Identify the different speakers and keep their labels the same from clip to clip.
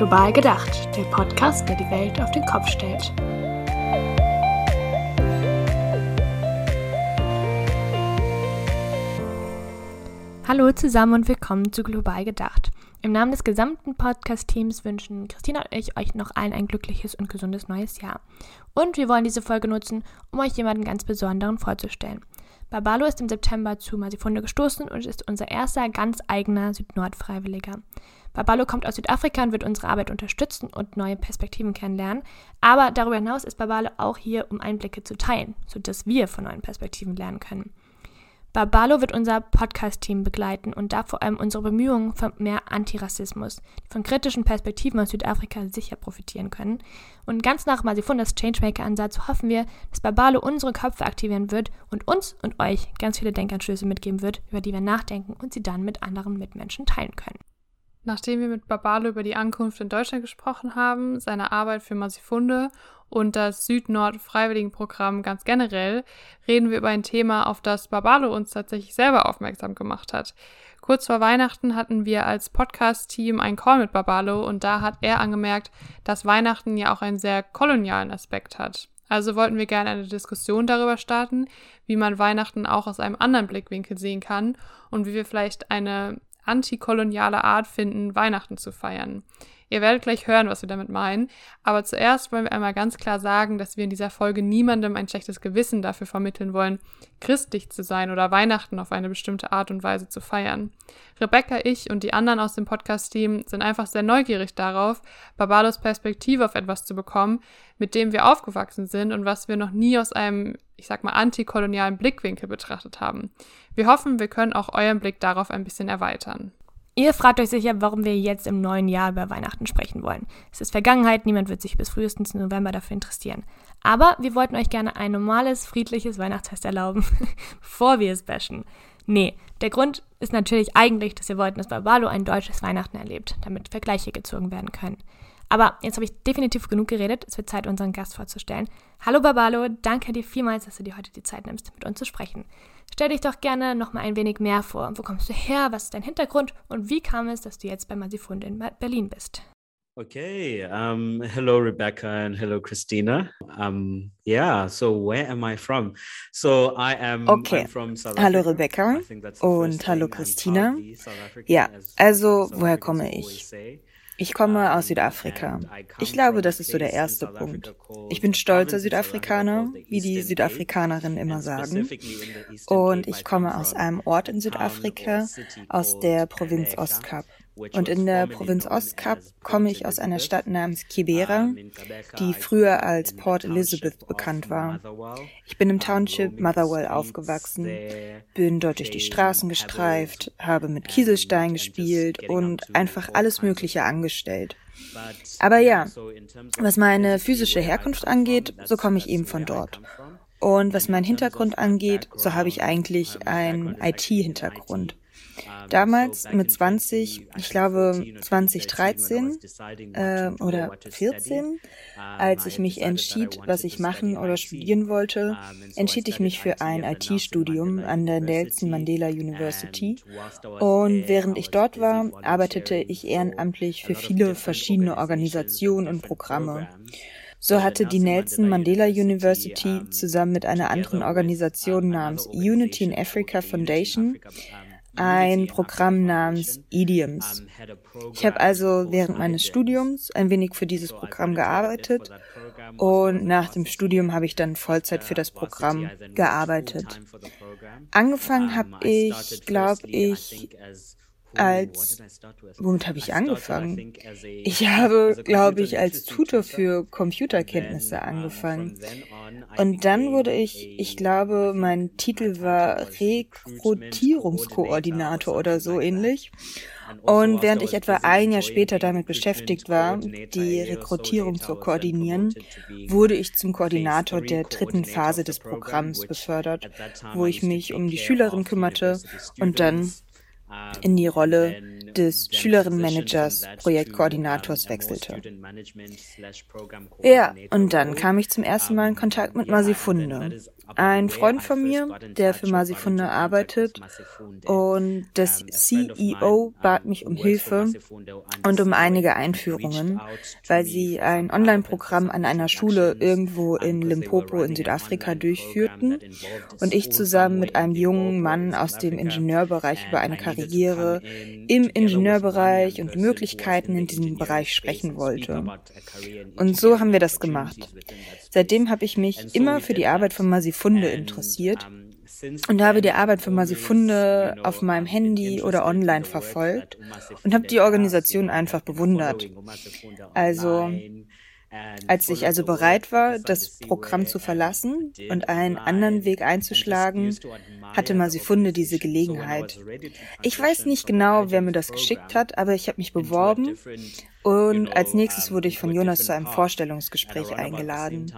Speaker 1: Global gedacht, der Podcast, der die Welt auf den Kopf stellt. Hallo zusammen und willkommen zu Global gedacht. Im Namen des gesamten Podcast-Teams wünschen Christina und ich euch noch allen ein glückliches und gesundes neues Jahr. Und wir wollen diese Folge nutzen, um euch jemanden ganz Besonderen vorzustellen. Babalo ist im September zu Masifunde gestoßen und ist unser erster ganz eigener Süd-Nord-Freiwilliger. Babalo kommt aus Südafrika und wird unsere Arbeit unterstützen und neue Perspektiven kennenlernen. Aber darüber hinaus ist Babalo auch hier, um Einblicke zu teilen, sodass wir von neuen Perspektiven lernen können. Babalo wird unser Podcast-Team begleiten und da vor allem unsere Bemühungen für mehr Antirassismus, die von kritischen Perspektiven aus Südafrika sicher profitieren können. Und ganz nach Masifundas Changemaker-Ansatz hoffen wir, dass Babalo unsere Köpfe aktivieren wird und uns und euch ganz viele Denkanstöße mitgeben wird, über die wir nachdenken und sie dann mit anderen Mitmenschen teilen können.
Speaker 2: Nachdem wir mit Babalo über die Ankunft in Deutschland gesprochen haben, seine Arbeit für Masifunde und das Süd-Nord-Freiwilligenprogramm ganz generell, reden wir über ein Thema, auf das Babalo uns tatsächlich selber aufmerksam gemacht hat. Kurz vor Weihnachten hatten wir als Podcast-Team einen Call mit Babalo und da hat er angemerkt, dass Weihnachten ja auch einen sehr kolonialen Aspekt hat. Also wollten wir gerne eine Diskussion darüber starten, wie man Weihnachten auch aus einem anderen Blickwinkel sehen kann und wie wir vielleicht eine antikoloniale Art finden, Weihnachten zu feiern. Ihr werdet gleich hören, was wir damit meinen. Aber zuerst wollen wir einmal ganz klar sagen, dass wir in dieser Folge niemandem ein schlechtes Gewissen dafür vermitteln wollen, christlich zu sein oder Weihnachten auf eine bestimmte Art und Weise zu feiern. Rebecca, ich und die anderen aus dem Podcast-Team sind einfach sehr neugierig darauf, Barbados Perspektive auf etwas zu bekommen, mit dem wir aufgewachsen sind und was wir noch nie aus einem, ich sag mal, antikolonialen Blickwinkel betrachtet haben. Wir hoffen, wir können auch euren Blick darauf ein bisschen erweitern.
Speaker 1: Ihr fragt euch sicher, warum wir jetzt im neuen Jahr über Weihnachten sprechen wollen. Es ist Vergangenheit, niemand wird sich bis frühestens November dafür interessieren. Aber wir wollten euch gerne ein normales, friedliches Weihnachtsfest erlauben, bevor wir es bashen. Nee, der Grund ist natürlich eigentlich, dass wir wollten, dass Barbalo ein deutsches Weihnachten erlebt, damit Vergleiche gezogen werden können. Aber jetzt habe ich definitiv genug geredet. Es wird Zeit, unseren Gast vorzustellen. Hallo Barbalo, danke dir vielmals, dass du dir heute die Zeit nimmst, mit uns zu sprechen. Stell dich doch gerne noch mal ein wenig mehr vor. Wo kommst du her? Was ist dein Hintergrund? Und wie kam es, dass du jetzt bei Masifund in Berlin bist?
Speaker 3: Okay. Um, hello, Rebecca, and hello, Christina. Um, yeah. So, where am I from? So, I am.
Speaker 4: Okay. Hallo, Rebecca. Und hallo, Christina. Ja. Also, woher komme ich? Ich komme aus Südafrika. Ich glaube, das ist so der erste Punkt. Ich bin stolzer Südafrikaner, wie die Südafrikanerinnen immer sagen. Und ich komme aus einem Ort in Südafrika, aus der Provinz Ostkap. Und in der Provinz Ostkap komme ich aus einer Stadt namens Kibera, die früher als Port Elizabeth bekannt war. Ich bin im Township Motherwell aufgewachsen, bin dort durch die Straßen gestreift, habe mit Kieselstein gespielt und einfach alles Mögliche angestellt. Aber ja, was meine physische Herkunft angeht, so komme ich eben von dort. Und was meinen Hintergrund angeht, so habe ich eigentlich einen IT-Hintergrund. Damals mit 20, ich glaube 2013 äh, oder 14, als ich mich entschied, was ich machen oder studieren wollte, entschied ich mich für ein IT-Studium an der Nelson Mandela University. Und während ich dort war, arbeitete ich ehrenamtlich für viele verschiedene Organisationen und Programme. So hatte die Nelson Mandela University zusammen mit einer anderen Organisation namens Unity in Africa Foundation ein Programm namens Idioms. Ich habe also während meines Studiums ein wenig für dieses Programm gearbeitet und nach dem Studium habe ich dann Vollzeit für das Programm gearbeitet. Angefangen habe ich, glaube ich, als womit habe ich angefangen? Ich habe, glaube ich, als Tutor für Computerkenntnisse angefangen. Und dann wurde ich, ich glaube, mein Titel war Rekrutierungskoordinator oder so ähnlich. Und während ich etwa ein Jahr später damit beschäftigt war, die Rekrutierung zu koordinieren, wurde ich zum Koordinator der dritten Phase des Programms befördert, wo ich mich um die Schülerin kümmerte und dann in die Rolle des Schülerinnenmanagers, Projektkoordinators wechselte. Ja, und dann kam ich zum ersten Mal in Kontakt mit Masifunde. Ein Freund von mir, der für Masifunde arbeitet und das CEO bat mich um Hilfe und um einige Einführungen, weil sie ein Online-Programm an einer Schule irgendwo in Limpopo in Südafrika durchführten und ich zusammen mit einem jungen Mann aus dem Ingenieurbereich über eine Karriere im Ingenieurbereich und Möglichkeiten in diesem Bereich sprechen wollte. Und so haben wir das gemacht. Seitdem habe ich mich immer für die Arbeit von Masifunde interessiert. und habe die Arbeit von Masifunde auf meinem Handy oder online verfolgt und habe die Organisation einfach bewundert. Also als ich also bereit war, das Programm zu verlassen und einen anderen Weg einzuschlagen, hatte Masifunde diese Gelegenheit. Ich weiß nicht genau, wer mir das geschickt hat, aber ich habe mich beworben und als nächstes wurde ich von Jonas zu einem Vorstellungsgespräch eingeladen.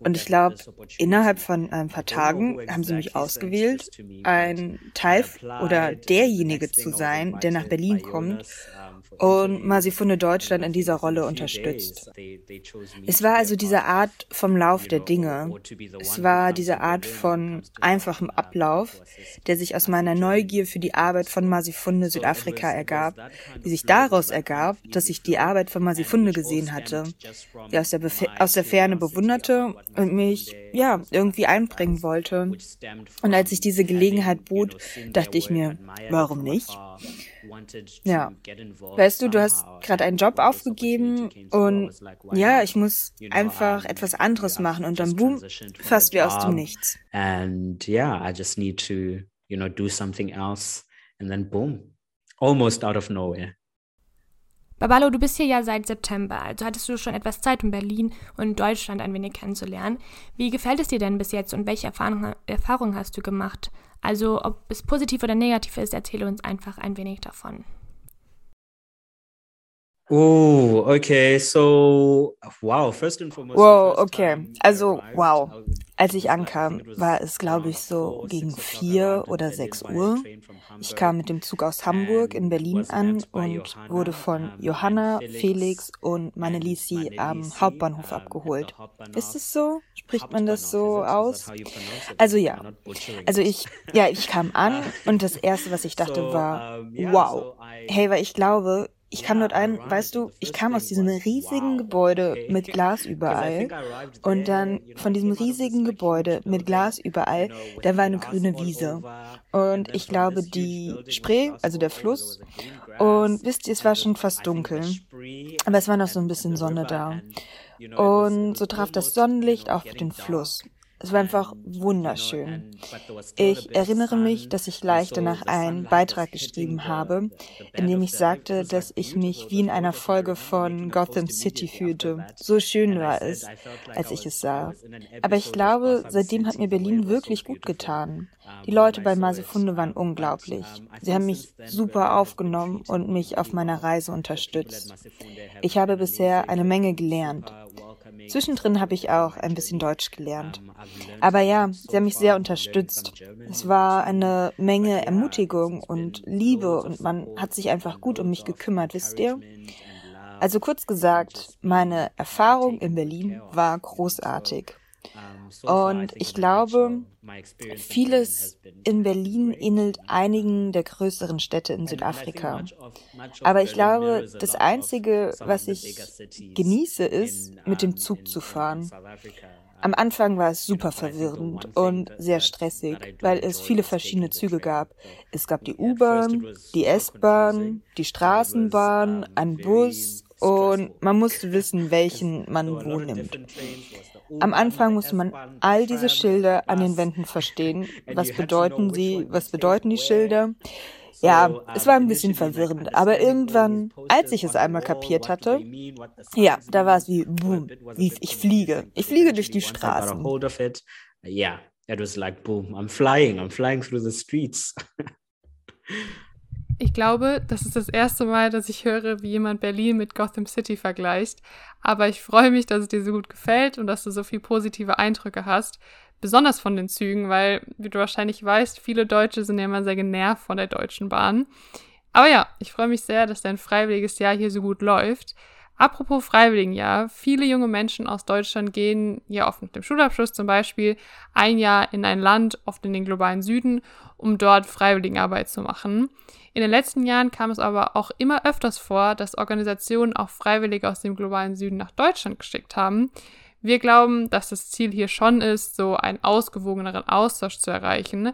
Speaker 4: Und ich glaube, innerhalb von ein paar Tagen haben sie mich ausgewählt, ein Teil oder derjenige zu sein, der nach Berlin kommt und Masifunde Deutschland in dieser Rolle unterstützt. Es war also diese Art vom Lauf der Dinge. Es war diese Art von einfachem Ablauf, der sich aus meiner Neugier für die Arbeit von Masifunde Südafrika ergab, die sich daraus ergab, dass ich die Arbeit von Masifunde gesehen hatte, die aus der, Bef aus der Ferne bewunderte und mich, ja, irgendwie einbringen wollte. Und als ich diese Gelegenheit bot, dachte ich mir, warum nicht? Ja. Weißt du, du hast gerade einen Job aufgegeben und ja, ich muss einfach etwas anderes machen und dann boom, fast wie aus dem Nichts.
Speaker 3: And yeah, I just need to, you know, do something else and then boom, almost out of nowhere.
Speaker 1: Babalo, du bist hier ja seit September, also hattest du schon etwas Zeit, um Berlin und Deutschland ein wenig kennenzulernen. Wie gefällt es dir denn bis jetzt und welche Erfahrungen Erfahrung hast du gemacht? Also ob es positiv oder negativ ist, erzähle uns einfach ein wenig davon.
Speaker 3: Oh, okay, so wow, first and foremost.
Speaker 4: Wow, okay. Also, wow. Als ich ankam, war es, glaube ich, so gegen vier oder sechs Uhr. Ich kam mit dem Zug aus Hamburg in Berlin an und wurde von Johanna, Felix und meine Lisi am Hauptbahnhof abgeholt. Ist es so? Spricht man das so aus? Also ja. Also ich, ja, ich kam an und das erste, was ich dachte, war, wow. Hey, weil ich glaube, ich kam dort ein, weißt du, ich kam aus diesem riesigen Gebäude mit Glas überall. Und dann von diesem riesigen Gebäude mit Glas überall, da war eine grüne Wiese. Und ich glaube die Spree, also der Fluss. Und wisst ihr, es war schon fast dunkel, aber es war noch so ein bisschen Sonne da. Und so traf das Sonnenlicht auf den Fluss es war einfach wunderschön. Ich erinnere mich, dass ich gleich danach einen Beitrag geschrieben habe, in dem ich sagte, dass ich mich wie in einer Folge von Gotham City fühlte. So schön war es, als ich es sah. Aber ich glaube, seitdem hat mir Berlin wirklich gut getan. Die Leute bei Masefunde waren unglaublich. Sie haben mich super aufgenommen und mich auf meiner Reise unterstützt. Ich habe bisher eine Menge gelernt. Zwischendrin habe ich auch ein bisschen Deutsch gelernt. Aber ja, sie haben mich sehr unterstützt. Es war eine Menge Ermutigung und Liebe und man hat sich einfach gut um mich gekümmert, wisst ihr? Also kurz gesagt, meine Erfahrung in Berlin war großartig. Und ich glaube, vieles in Berlin ähnelt einigen der größeren Städte in Südafrika. Aber ich glaube, das Einzige, was ich genieße, ist, mit dem Zug zu fahren. Am Anfang war es super verwirrend und sehr stressig, weil es viele verschiedene Züge gab. Es gab die U-Bahn, die S-Bahn, die Straßenbahn, einen Bus und man musste wissen, welchen man wo nimmt. Am Anfang musste man all diese Schilder an den Wänden verstehen. Was bedeuten sie? Was bedeuten die Schilder? Ja, es war ein bisschen verwirrend, aber irgendwann, als ich es einmal kapiert hatte, ja, da war es wie boom, wie ich fliege. Ich fliege durch die Straßen.
Speaker 3: Yeah, it was like boom, I'm flying, I'm flying through the streets.
Speaker 2: Ich glaube, das ist das erste Mal, dass ich höre, wie jemand Berlin mit Gotham City vergleicht. Aber ich freue mich, dass es dir so gut gefällt und dass du so viele positive Eindrücke hast. Besonders von den Zügen, weil, wie du wahrscheinlich weißt, viele Deutsche sind ja immer sehr genervt von der Deutschen Bahn. Aber ja, ich freue mich sehr, dass dein freiwilliges Jahr hier so gut läuft. Apropos Freiwilligenjahr, viele junge Menschen aus Deutschland gehen ja oft mit dem Schulabschluss zum Beispiel ein Jahr in ein Land, oft in den globalen Süden, um dort Freiwilligenarbeit zu machen. In den letzten Jahren kam es aber auch immer öfters vor, dass Organisationen auch Freiwillige aus dem globalen Süden nach Deutschland geschickt haben. Wir glauben, dass das Ziel hier schon ist, so einen ausgewogeneren Austausch zu erreichen.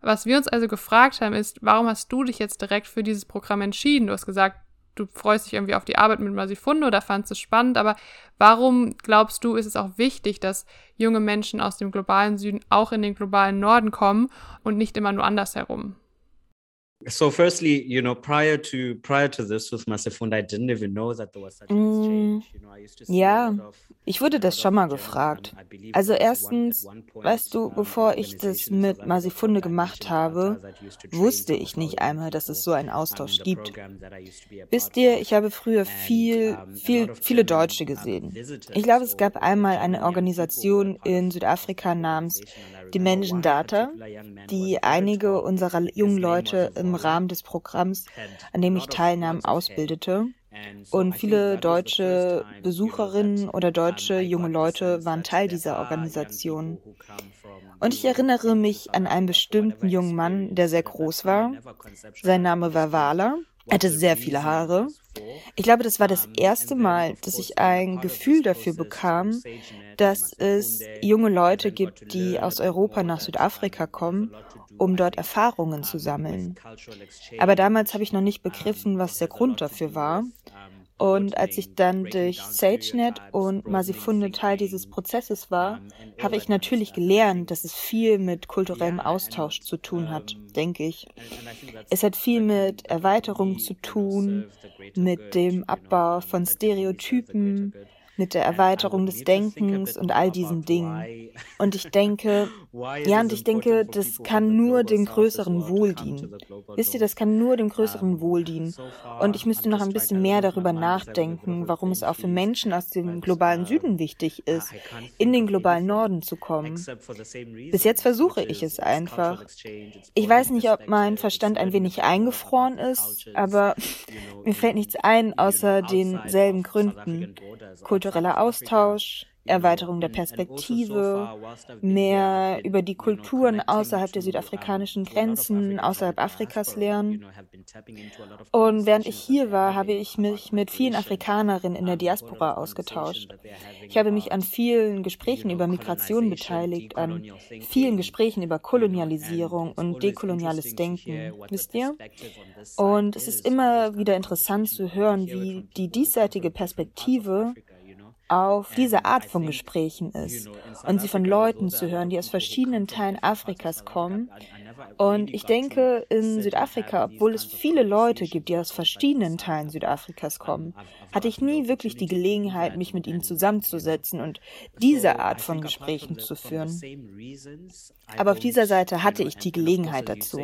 Speaker 2: Was wir uns also gefragt haben, ist, warum hast du dich jetzt direkt für dieses Programm entschieden? Du hast gesagt, du freust dich irgendwie auf die Arbeit mit Masifunde oder fandest es spannend, aber warum glaubst du, ist es auch wichtig, dass junge Menschen aus dem globalen Süden auch in den globalen Norden kommen und nicht immer nur andersherum?
Speaker 3: So firstly, you know, prior to prior to this with Masefund, I didn't even know that there was such an exchange.
Speaker 4: You know, I used to ja, ich wurde das schon mal gefragt. Also erstens, weißt du, bevor ich das mit Masifunde gemacht habe, wusste ich nicht einmal, dass es so einen Austausch gibt. Wisst ihr, ich habe früher viel, viel, viele Deutsche gesehen. Ich glaube, es gab einmal eine Organisation in Südafrika namens Dimension Data, die einige unserer jungen Leute im Rahmen des Programms, an dem ich teilnahm, ausbildete. Und viele deutsche Besucherinnen oder deutsche junge Leute waren Teil dieser Organisation. Und ich erinnere mich an einen bestimmten jungen Mann, der sehr groß war. Sein Name war Wala. Er hatte sehr viele Haare. Ich glaube, das war das erste Mal, dass ich ein Gefühl dafür bekam, dass es junge Leute gibt, die aus Europa nach Südafrika kommen, um dort Erfahrungen zu sammeln. Aber damals habe ich noch nicht begriffen, was der Grund dafür war. Und als ich dann durch SageNet und Masifunde Teil dieses Prozesses war, habe ich natürlich gelernt, dass es viel mit kulturellem Austausch zu tun hat, denke ich. Es hat viel mit Erweiterung zu tun, mit dem Abbau von Stereotypen, mit der Erweiterung des Denkens und all diesen Dingen. Und ich denke, ja, und ich denke, das kann nur dem größeren Wohl dienen. Wisst ihr, das kann nur dem größeren Wohl dienen. Und ich müsste noch ein bisschen mehr darüber nachdenken, warum es auch für Menschen aus dem globalen Süden wichtig ist, in den globalen Norden zu kommen. Bis jetzt versuche ich es einfach. Ich weiß nicht, ob mein Verstand ein wenig eingefroren ist, aber mir fällt nichts ein außer denselben Gründen. Kultur kultureller Austausch, Erweiterung der Perspektive, mehr über die Kulturen außerhalb der südafrikanischen Grenzen, außerhalb Afrikas lernen. Und während ich hier war, habe ich mich mit vielen Afrikanerinnen in der Diaspora ausgetauscht. Ich habe mich an vielen Gesprächen über Migration beteiligt, an vielen Gesprächen über Kolonialisierung und dekoloniales Denken, wisst ihr? Und es ist immer wieder interessant zu hören, wie die diesseitige Perspektive auf diese Art von Gesprächen ist und sie von Leuten zu hören, die aus verschiedenen Teilen Afrikas kommen. Und ich denke, in Südafrika, obwohl es viele Leute gibt, die aus verschiedenen Teilen Südafrikas kommen, hatte ich nie wirklich die Gelegenheit, mich mit ihnen zusammenzusetzen und diese Art von Gesprächen zu führen. Aber auf dieser Seite hatte ich die Gelegenheit dazu.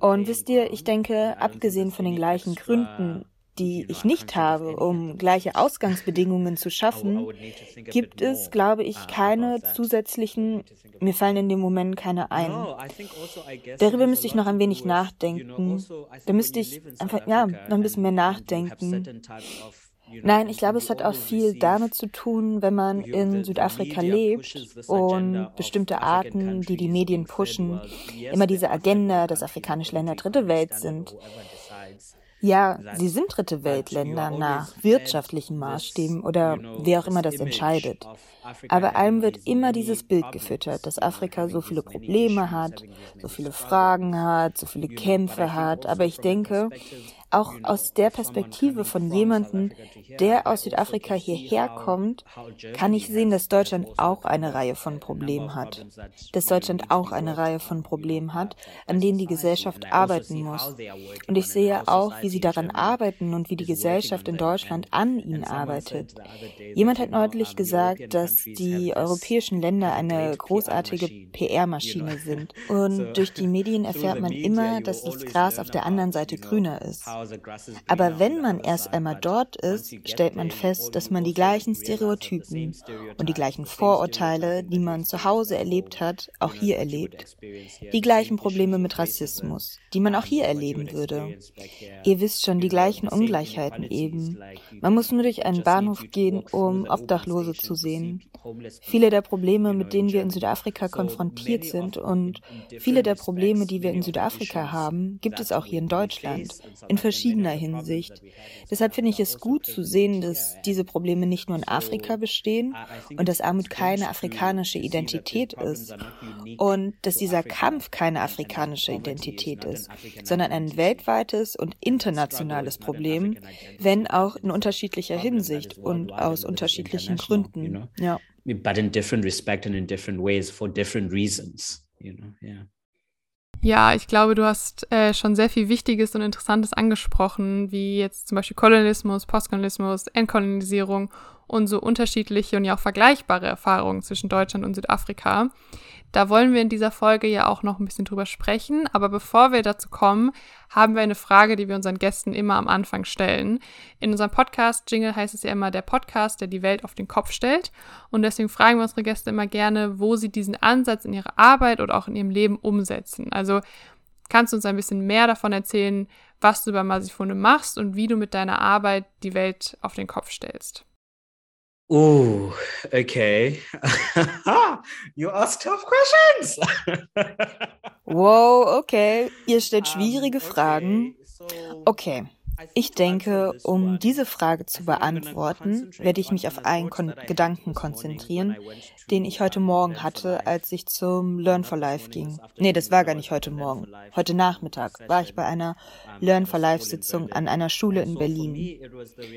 Speaker 4: Und wisst ihr, ich denke, abgesehen von den gleichen Gründen, die ich nicht habe, um gleiche Ausgangsbedingungen zu schaffen, gibt es, glaube ich, keine zusätzlichen, mir fallen in dem Moment keine ein. Darüber müsste ich noch ein wenig nachdenken. Da müsste ich einfach, ja, noch ein bisschen mehr nachdenken. Nein, ich glaube, es hat auch viel damit zu tun, wenn man in Südafrika lebt und bestimmte Arten, die die Medien pushen, immer diese Agenda, dass afrikanische Länder dritte Welt sind. Ja, sie sind dritte Weltländer nach wirtschaftlichen Maßstäben oder wer auch immer das entscheidet. Aber allem wird immer dieses Bild gefüttert, dass Afrika so viele Probleme hat, so viele Fragen hat, so viele Kämpfe hat. Aber ich denke, auch aus der Perspektive von jemandem, der aus Südafrika hierher kommt, kann ich sehen, dass Deutschland auch eine Reihe von Problemen hat. Dass Deutschland auch eine Reihe von Problemen hat, an denen die Gesellschaft arbeiten muss. Und ich sehe auch, wie sie daran arbeiten und wie die Gesellschaft in Deutschland an ihnen arbeitet. Jemand hat neulich gesagt, dass die europäischen Länder eine großartige PR-Maschine sind. Und durch die Medien erfährt man immer, dass das Gras auf der anderen Seite grüner ist. Aber wenn man erst einmal dort ist, stellt man fest, dass man die gleichen Stereotypen und die gleichen Vorurteile, die man zu Hause erlebt hat, auch hier erlebt. Die gleichen Probleme mit Rassismus, die man auch hier erleben würde. Ihr wisst schon, die gleichen Ungleichheiten eben. Man muss nur durch einen Bahnhof gehen, um Obdachlose zu sehen. Viele der Probleme, mit denen wir in Südafrika konfrontiert sind und viele der Probleme, die wir in Südafrika haben, gibt es auch hier in Deutschland, in verschiedener Hinsicht. Deshalb finde ich es gut zu sehen, dass diese Probleme nicht nur in Afrika bestehen und dass Armut keine afrikanische Identität ist und dass dieser Kampf keine afrikanische Identität ist, sondern ein weltweites und internationales Problem, wenn auch in unterschiedlicher Hinsicht und aus unterschiedlichen Gründen. Ja.
Speaker 3: But in different respect and in different ways for different reasons, you know,
Speaker 2: yeah. Ja, ich glaube, du hast äh, schon sehr viel Wichtiges und Interessantes angesprochen, wie jetzt zum Beispiel Kolonialismus, Postkolonialismus, Entkolonisierung und so unterschiedliche und ja auch vergleichbare Erfahrungen zwischen Deutschland und Südafrika. Da wollen wir in dieser Folge ja auch noch ein bisschen drüber sprechen. Aber bevor wir dazu kommen, haben wir eine Frage, die wir unseren Gästen immer am Anfang stellen. In unserem Podcast-Jingle heißt es ja immer der Podcast, der die Welt auf den Kopf stellt. Und deswegen fragen wir unsere Gäste immer gerne, wo sie diesen Ansatz in ihrer Arbeit oder auch in ihrem Leben umsetzen. Also kannst du uns ein bisschen mehr davon erzählen, was du bei Masifunde machst und wie du mit deiner Arbeit die Welt auf den Kopf stellst.
Speaker 3: Oh, okay. you ask tough questions.
Speaker 4: wow, okay. Ihr stellt schwierige Fragen. Okay. Ich denke, um diese Frage zu beantworten, werde ich mich auf einen Kon Gedanken konzentrieren, den ich heute Morgen hatte, als ich zum Learn for Life ging. Nee, das war gar nicht heute Morgen. Heute Nachmittag war ich bei einer Learn for Life Sitzung an einer Schule in Berlin.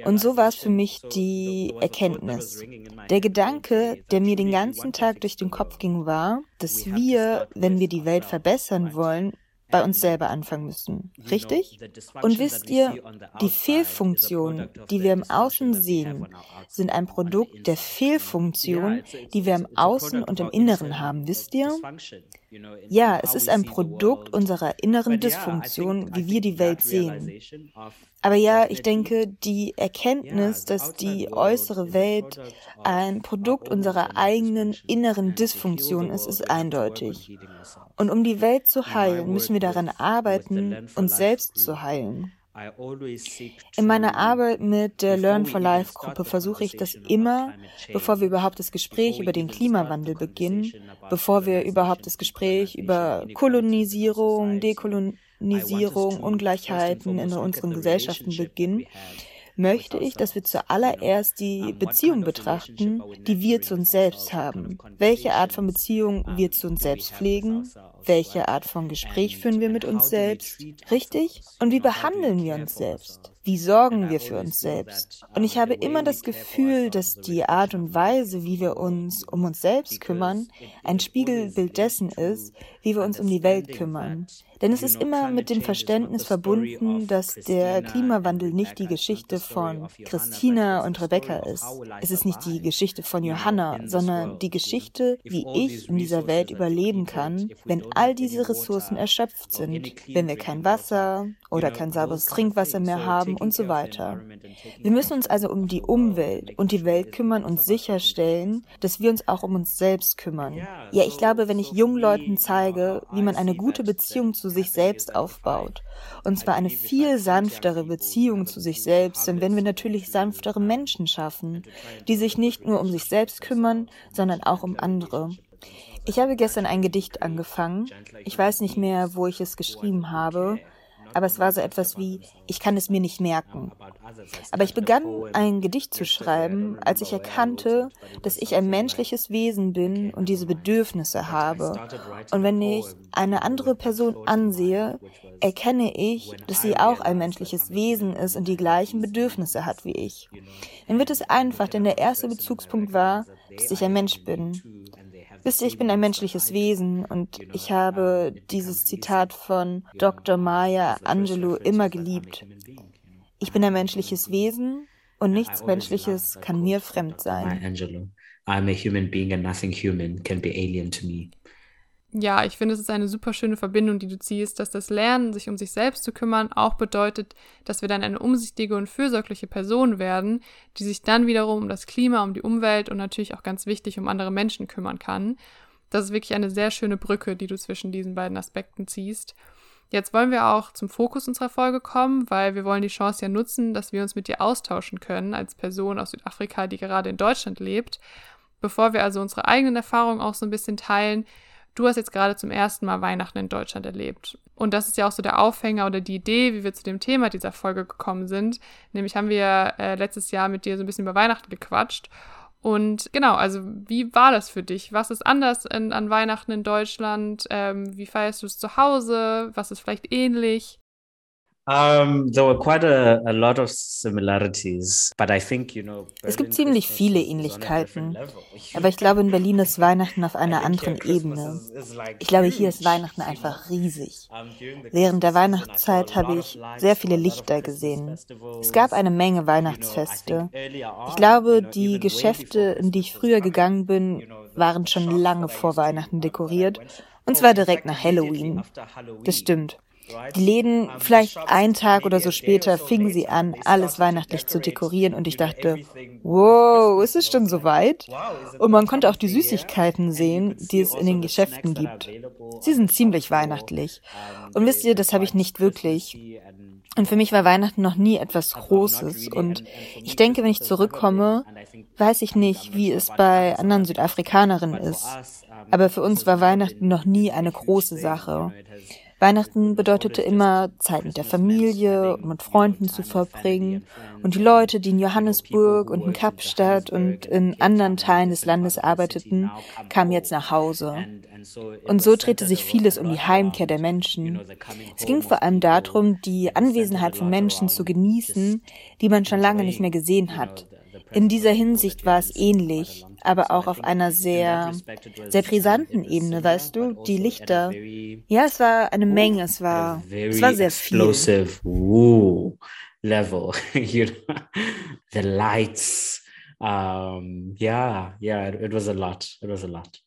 Speaker 4: Und so war es für mich die Erkenntnis. Der Gedanke, der mir den ganzen Tag durch den Kopf ging, war, dass wir, wenn wir die Welt verbessern wollen, bei uns selber anfangen müssen. Richtig? Und wisst ihr, die Fehlfunktionen, die wir im Außen sehen, sind ein Produkt der Fehlfunktion, die wir im Außen und im Inneren haben. Wisst ihr? Ja, es ist ein Produkt unserer inneren Dysfunktion, wie wir die Welt sehen. Aber ja, ich denke, die Erkenntnis, dass die äußere Welt ein Produkt unserer eigenen inneren Dysfunktion ist, ist eindeutig. Und um die Welt zu heilen, müssen wir daran arbeiten, uns selbst zu heilen. In meiner Arbeit mit der Learn for Life Gruppe versuche ich das immer, bevor wir überhaupt das Gespräch über den Klimawandel beginnen, bevor wir überhaupt das Gespräch über Kolonisierung, Dekolonisierung, Ungleichheiten in unseren Gesellschaften beginnen, möchte ich, dass wir zuallererst die Beziehung betrachten, die wir zu uns selbst haben. Welche Art von Beziehung wir zu uns selbst pflegen, welche Art von Gespräch führen wir mit uns selbst, richtig? Und wie behandeln wir uns selbst? Wie sorgen wir für uns selbst? Und ich habe immer das Gefühl, dass die Art und Weise, wie wir uns um uns selbst kümmern, ein Spiegelbild dessen ist, wie wir uns um die Welt kümmern. Denn es ist immer mit dem Verständnis verbunden, dass der Klimawandel nicht die Geschichte von Christina und Rebecca ist. Es ist nicht die Geschichte von Johanna, sondern die Geschichte, wie ich in dieser Welt überleben kann, wenn all diese Ressourcen erschöpft sind, wenn wir kein Wasser oder kein sauberes Trinkwasser mehr haben und so weiter. Wir müssen uns also um die Umwelt und die Welt kümmern und sicherstellen, dass wir uns auch um uns selbst kümmern. Ja, ich glaube, wenn ich jungen Leuten zeige, wie man eine gute Beziehung zu sich selbst aufbaut, und zwar eine viel sanftere Beziehung zu sich selbst, denn wenn wir natürlich sanftere Menschen schaffen, die sich nicht nur um sich selbst kümmern, sondern auch um andere. Ich habe gestern ein Gedicht angefangen. Ich weiß nicht mehr, wo ich es geschrieben habe aber es war so etwas wie, ich kann es mir nicht merken. Aber ich begann ein Gedicht zu schreiben, als ich erkannte, dass ich ein menschliches Wesen bin und diese Bedürfnisse habe. Und wenn ich eine andere Person ansehe, erkenne ich, dass sie auch ein menschliches Wesen ist und die gleichen Bedürfnisse hat wie ich. Dann wird es einfach, denn der erste Bezugspunkt war, dass ich ein Mensch bin. Wisst ihr, ich bin ein menschliches Wesen und ich habe dieses Zitat von Dr. Maya Angelou immer geliebt. Ich bin ein menschliches Wesen und nichts Menschliches kann mir fremd sein.
Speaker 3: I'm a human being and nothing human can be alien to me.
Speaker 2: Ja, ich finde, es ist eine super schöne Verbindung, die du ziehst, dass das Lernen, sich um sich selbst zu kümmern, auch bedeutet, dass wir dann eine umsichtige und fürsorgliche Person werden, die sich dann wiederum um das Klima, um die Umwelt und natürlich auch ganz wichtig um andere Menschen kümmern kann. Das ist wirklich eine sehr schöne Brücke, die du zwischen diesen beiden Aspekten ziehst. Jetzt wollen wir auch zum Fokus unserer Folge kommen, weil wir wollen die Chance ja nutzen, dass wir uns mit dir austauschen können als Person aus Südafrika, die gerade in Deutschland lebt. Bevor wir also unsere eigenen Erfahrungen auch so ein bisschen teilen, du hast jetzt gerade zum ersten Mal Weihnachten in Deutschland erlebt. Und das ist ja auch so der Aufhänger oder die Idee, wie wir zu dem Thema dieser Folge gekommen sind. Nämlich haben wir äh, letztes Jahr mit dir so ein bisschen über Weihnachten gequatscht. Und genau, also wie war das für dich? Was ist anders in, an Weihnachten in Deutschland? Ähm, wie feierst du es zu Hause? Was ist vielleicht ähnlich?
Speaker 3: Um, there were quite a, a lot of similarities, but I think, you know,
Speaker 4: es gibt ziemlich viele Ähnlichkeiten, aber ich glaube, in Berlin ist Weihnachten auf einer anderen Ebene. Ich glaube, hier ist Weihnachten einfach riesig. Während der Weihnachtszeit habe ich sehr viele Lichter gesehen. Es gab eine Menge Weihnachtsfeste. Ich glaube, die Geschäfte, in die ich früher gegangen bin, waren schon lange vor Weihnachten dekoriert, und zwar direkt nach Halloween. Das stimmt. Die Läden, vielleicht einen Tag oder so später, fingen sie an, alles weihnachtlich zu dekorieren und ich dachte, wow, ist es schon so weit? Und man konnte auch die Süßigkeiten sehen, die es in den Geschäften gibt. Sie sind ziemlich weihnachtlich. Und wisst ihr, das habe ich nicht wirklich. Und für mich war Weihnachten noch nie etwas Großes. Und ich denke, wenn ich zurückkomme, weiß ich nicht, wie es bei anderen Südafrikanerinnen ist. Aber für uns war Weihnachten noch nie eine große Sache. Weihnachten bedeutete immer Zeit mit der Familie und mit Freunden zu verbringen. Und die Leute, die in Johannesburg und in Kapstadt und in anderen Teilen des Landes arbeiteten, kamen jetzt nach Hause. Und so drehte sich vieles um die Heimkehr der Menschen. Es ging vor allem darum, die Anwesenheit von Menschen zu genießen, die man schon lange nicht mehr gesehen hat. In dieser Hinsicht war es ähnlich, aber auch auf einer sehr, sehr brisanten Ebene, weißt du, die Lichter. Ja, es war eine Menge, es war, es war sehr viel.
Speaker 3: Level, you know, the lights, um, yeah, yeah, it, it was a lot, it was a lot.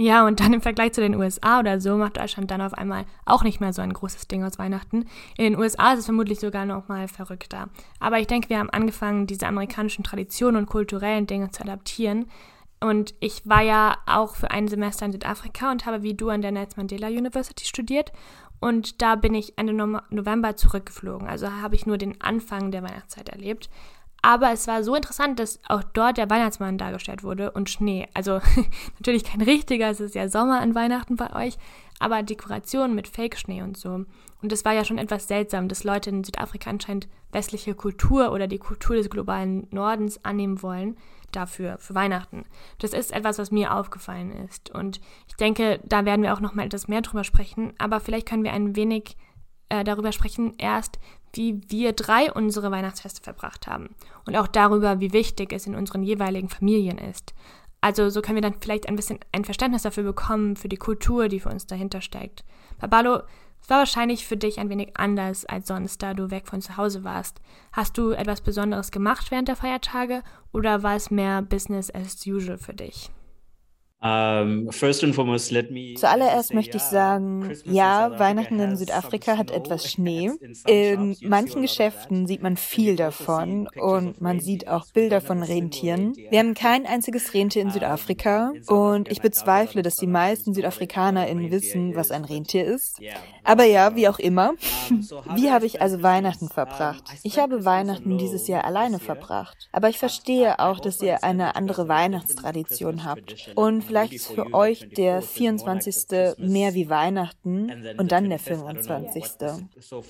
Speaker 1: Ja, und dann im Vergleich zu den USA oder so macht Deutschland dann auf einmal auch nicht mehr so ein großes Ding aus Weihnachten. In den USA ist es vermutlich sogar noch mal verrückter. Aber ich denke, wir haben angefangen, diese amerikanischen Traditionen und kulturellen Dinge zu adaptieren. Und ich war ja auch für ein Semester in Südafrika und habe wie du an der Nelson Mandela University studiert. Und da bin ich Ende November zurückgeflogen. Also habe ich nur den Anfang der Weihnachtszeit erlebt. Aber es war so interessant, dass auch dort der Weihnachtsmann dargestellt wurde und Schnee. Also natürlich kein richtiger, es ist ja Sommer an Weihnachten bei euch, aber Dekorationen mit Fake-Schnee und so. Und es war ja schon etwas seltsam, dass Leute in Südafrika anscheinend westliche Kultur oder die Kultur des globalen Nordens annehmen wollen dafür, für Weihnachten. Das ist etwas, was mir aufgefallen ist. Und ich denke, da werden wir auch noch mal etwas mehr drüber sprechen. Aber vielleicht können wir ein wenig äh, darüber sprechen, erst, wie wir drei unsere Weihnachtsfeste verbracht haben und auch darüber, wie wichtig es in unseren jeweiligen Familien ist. Also so können wir dann vielleicht ein bisschen ein Verständnis dafür bekommen, für die Kultur, die für uns dahinter steckt. Babalo, es war wahrscheinlich für dich ein wenig anders als sonst, da du weg von zu Hause warst. Hast du etwas Besonderes gemacht während der Feiertage oder war es mehr Business as usual für dich?
Speaker 4: Zuallererst möchte ich sagen, ja, Weihnachten in Südafrika hat etwas Schnee. In manchen Geschäften sieht man viel davon und man sieht auch Bilder von Rentieren. Wir haben kein einziges Rentier in Südafrika und ich bezweifle, dass die meisten SüdafrikanerInnen wissen, was ein Rentier ist. Aber ja, wie auch immer. Wie habe ich also Weihnachten verbracht? Ich habe Weihnachten dieses Jahr alleine verbracht. Aber ich verstehe auch, dass ihr eine andere Weihnachtstradition habt. Und vielleicht ist für euch der 24. mehr wie Weihnachten und dann der 25.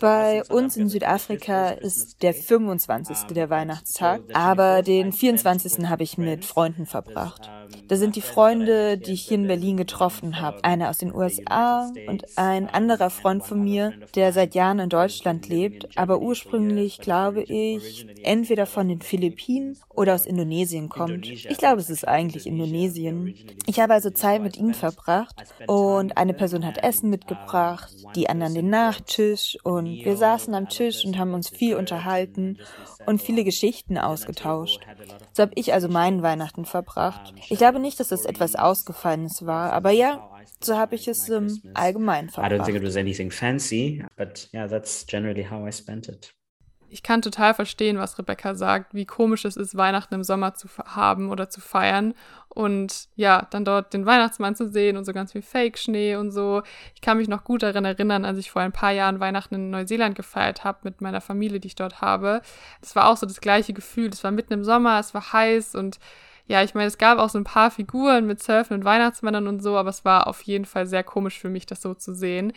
Speaker 4: Bei uns in Südafrika ist der 25. der Weihnachtstag, aber den 24. habe ich mit Freunden verbracht. Da sind die Freunde, die ich hier in Berlin getroffen habe. Einer aus den USA und ein anderer Freund von mir, der seit Jahren in Deutschland lebt, aber ursprünglich, glaube ich, entweder von den Philippinen oder aus Indonesien kommt. Ich glaube, es ist eigentlich Indonesien. Ich habe also Zeit mit ihnen verbracht und eine Person hat Essen mitgebracht, die anderen den Nachtisch und wir saßen am Tisch und haben uns viel unterhalten und viele Geschichten ausgetauscht. So habe ich also meinen Weihnachten verbracht. Ich glaube nicht, dass es etwas Ausgefallenes war, aber ja, so habe ich es im Allgemeinen verbracht. I don't think it was anything fancy, but
Speaker 2: yeah, that's generally how I spent it. Ich kann total verstehen, was Rebecca sagt, wie komisch es ist, Weihnachten im Sommer zu haben oder zu feiern. Und ja, dann dort den Weihnachtsmann zu sehen und so ganz viel Fake-Schnee und so. Ich kann mich noch gut daran erinnern, als ich vor ein paar Jahren Weihnachten in Neuseeland gefeiert habe mit meiner Familie, die ich dort habe. Es war auch so das gleiche Gefühl. Es war mitten im Sommer, es war heiß und ja, ich meine, es gab auch so ein paar Figuren mit Surfen und Weihnachtsmännern und so, aber es war auf jeden Fall sehr komisch für mich, das so zu sehen.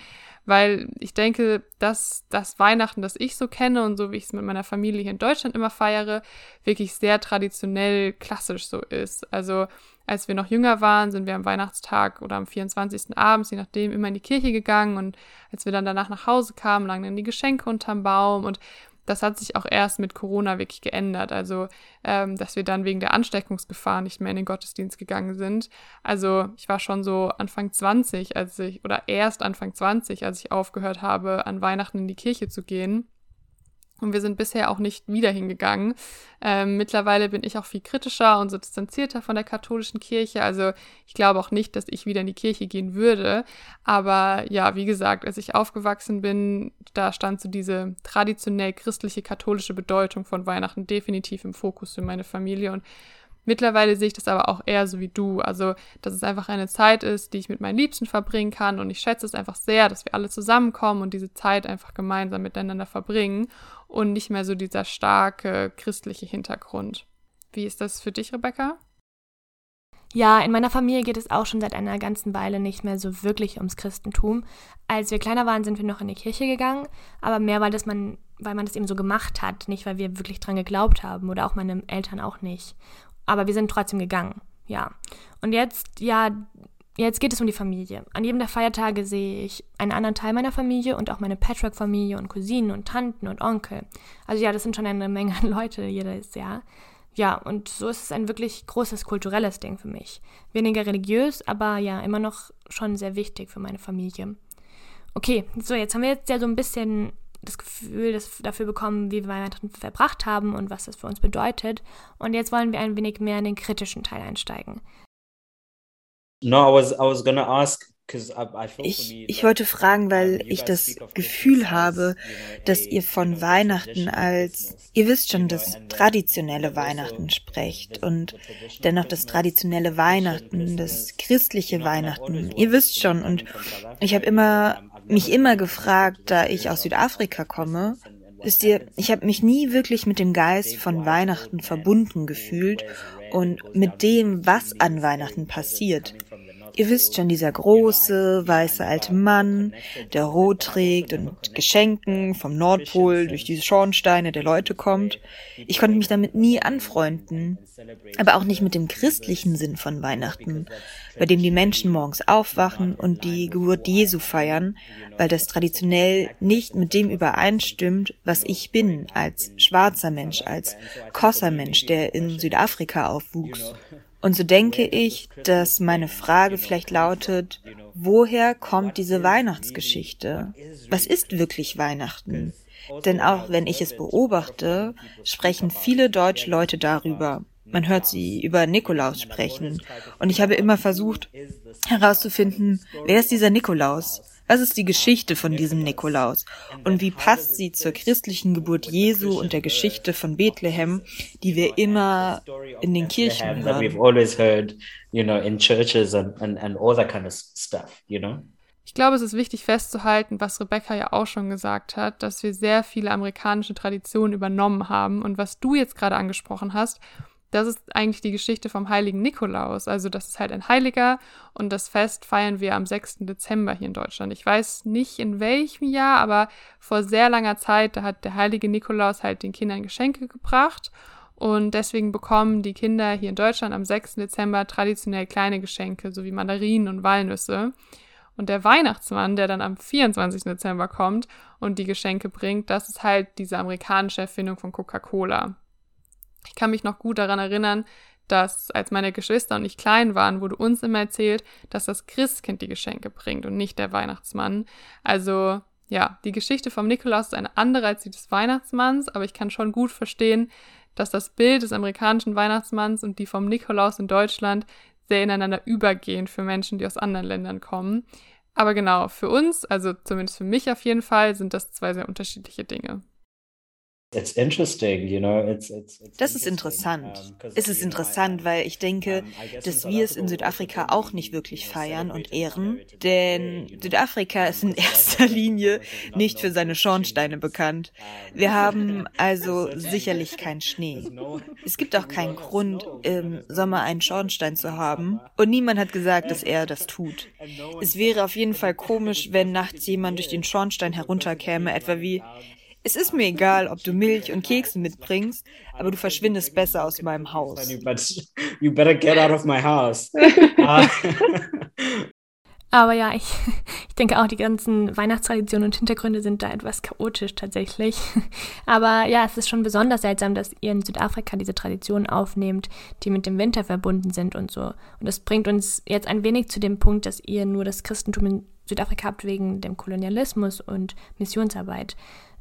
Speaker 2: Weil ich denke, dass das Weihnachten, das ich so kenne und so wie ich es mit meiner Familie hier in Deutschland immer feiere, wirklich sehr traditionell klassisch so ist. Also als wir noch jünger waren, sind wir am Weihnachtstag oder am 24. abends, je nachdem, immer in die Kirche gegangen und als wir dann danach nach Hause kamen, lagen dann die Geschenke unterm Baum und das hat sich auch erst mit Corona wirklich geändert. Also, ähm, dass wir dann wegen der Ansteckungsgefahr nicht mehr in den Gottesdienst gegangen sind. Also, ich war schon so Anfang 20, als ich, oder erst Anfang 20, als ich aufgehört habe, an Weihnachten in die Kirche zu gehen. Und wir sind bisher auch nicht wieder hingegangen. Ähm, mittlerweile bin ich auch viel kritischer und so distanzierter von der katholischen Kirche. Also ich glaube auch nicht, dass ich wieder in die Kirche gehen würde. Aber ja, wie gesagt, als ich aufgewachsen bin, da stand so diese traditionell christliche katholische Bedeutung von Weihnachten definitiv im Fokus für meine Familie. Und Mittlerweile sehe ich das aber auch eher so wie du. Also, dass es einfach eine Zeit ist, die ich mit meinen Liebsten verbringen kann. Und ich schätze es einfach sehr, dass wir alle zusammenkommen und diese Zeit einfach gemeinsam miteinander verbringen und nicht mehr so dieser starke christliche Hintergrund. Wie ist das für dich, Rebecca?
Speaker 1: Ja, in meiner Familie geht es auch schon seit einer ganzen Weile nicht mehr so wirklich ums Christentum. Als wir kleiner waren, sind wir noch in die Kirche gegangen, aber mehr, weil, das man, weil man das eben so gemacht hat, nicht weil wir wirklich dran geglaubt haben oder auch meine Eltern auch nicht. Aber wir sind trotzdem gegangen, ja. Und jetzt, ja, jetzt geht es um die Familie. An jedem der Feiertage sehe ich einen anderen Teil meiner Familie und auch meine Patchwork-Familie und Cousinen und Tanten und Onkel. Also ja, das sind schon eine Menge Leute jedes Jahr. Ja, und so ist es ein wirklich großes kulturelles Ding für mich. Weniger religiös, aber ja, immer noch schon sehr wichtig für meine Familie. Okay, so, jetzt haben wir jetzt ja so ein bisschen das Gefühl das, dafür bekommen, wie wir Weihnachten verbracht haben und was das für uns bedeutet. Und jetzt wollen wir ein wenig mehr in den kritischen Teil einsteigen.
Speaker 4: No, I was, I was gonna ask, ich, ich wollte fragen, weil ich das Gefühl habe, dass ihr von Weihnachten als, ihr wisst schon, das traditionelle Weihnachten sprecht und dennoch das traditionelle Weihnachten, das christliche Weihnachten, ihr wisst schon und ich habe immer mich immer gefragt, da ich aus Südafrika komme, wisst ihr, ich habe mich nie wirklich mit dem Geist von Weihnachten verbunden gefühlt und mit dem, was an Weihnachten passiert. Ihr wisst schon, dieser große, weiße alte Mann, der rot trägt und mit Geschenken vom Nordpol durch diese Schornsteine der Leute kommt. Ich konnte mich damit nie anfreunden. Aber auch nicht mit dem christlichen Sinn von Weihnachten, bei dem die Menschen morgens aufwachen und die Geburt Jesu feiern, weil das traditionell nicht mit dem übereinstimmt, was ich bin als schwarzer Mensch, als Kosser Mensch, der in Südafrika aufwuchs. Und so denke ich, dass meine Frage vielleicht lautet, woher kommt diese Weihnachtsgeschichte? Was ist wirklich Weihnachten? Denn auch wenn ich es beobachte, sprechen viele deutsche Leute darüber. Man hört sie über Nikolaus sprechen. Und ich habe immer versucht herauszufinden, wer ist dieser Nikolaus? Was ist die Geschichte von diesem Nikolaus? Und wie passt sie zur christlichen Geburt Jesu und der Geschichte von Bethlehem, die wir immer in den Kirchen hören?
Speaker 2: Ich glaube, es ist wichtig festzuhalten, was Rebecca ja auch schon gesagt hat, dass wir sehr viele amerikanische Traditionen übernommen haben. Und was du jetzt gerade angesprochen hast, das ist eigentlich die Geschichte vom heiligen Nikolaus. Also das ist halt ein Heiliger und das Fest feiern wir am 6. Dezember hier in Deutschland. Ich weiß nicht in welchem Jahr, aber vor sehr langer Zeit, da hat der heilige Nikolaus halt den Kindern Geschenke gebracht und deswegen bekommen die Kinder hier in Deutschland am 6. Dezember traditionell kleine Geschenke, so wie Mandarinen und Walnüsse. Und der Weihnachtsmann, der dann am 24. Dezember kommt und die Geschenke bringt, das ist halt diese amerikanische Erfindung von Coca-Cola. Ich kann mich noch gut daran erinnern, dass als meine Geschwister und ich klein waren, wurde uns immer erzählt, dass das Christkind die Geschenke bringt und nicht der Weihnachtsmann. Also ja, die Geschichte vom Nikolaus ist eine andere als die des Weihnachtsmanns, aber ich kann schon gut verstehen, dass das Bild des amerikanischen Weihnachtsmanns und die vom Nikolaus in Deutschland sehr ineinander übergehen für Menschen, die aus anderen Ländern kommen. Aber genau, für uns, also zumindest für mich auf jeden Fall, sind das zwei sehr unterschiedliche Dinge.
Speaker 4: Das ist interessant. Es ist interessant, weil ich denke, dass wir es in Südafrika auch nicht wirklich feiern und ehren, denn Südafrika ist in erster Linie nicht für seine Schornsteine bekannt. Wir haben also sicherlich keinen Schnee. Es gibt auch keinen Grund, im Sommer einen Schornstein zu haben und niemand hat gesagt, dass er das tut. Es wäre auf jeden Fall komisch, wenn nachts jemand durch den Schornstein herunterkäme, etwa wie es ist mir egal, ob du Milch und Kekse mitbringst, aber du verschwindest besser aus meinem Haus.
Speaker 3: You better get out of my house.
Speaker 1: Aber ja, ich, ich denke auch, die ganzen Weihnachtstraditionen und Hintergründe sind da etwas chaotisch tatsächlich. Aber ja, es ist schon besonders seltsam, dass ihr in Südafrika diese Traditionen aufnehmt, die mit dem Winter verbunden sind und so. Und das bringt uns jetzt ein wenig zu dem Punkt, dass ihr nur das Christentum in Südafrika habt wegen dem Kolonialismus und Missionsarbeit.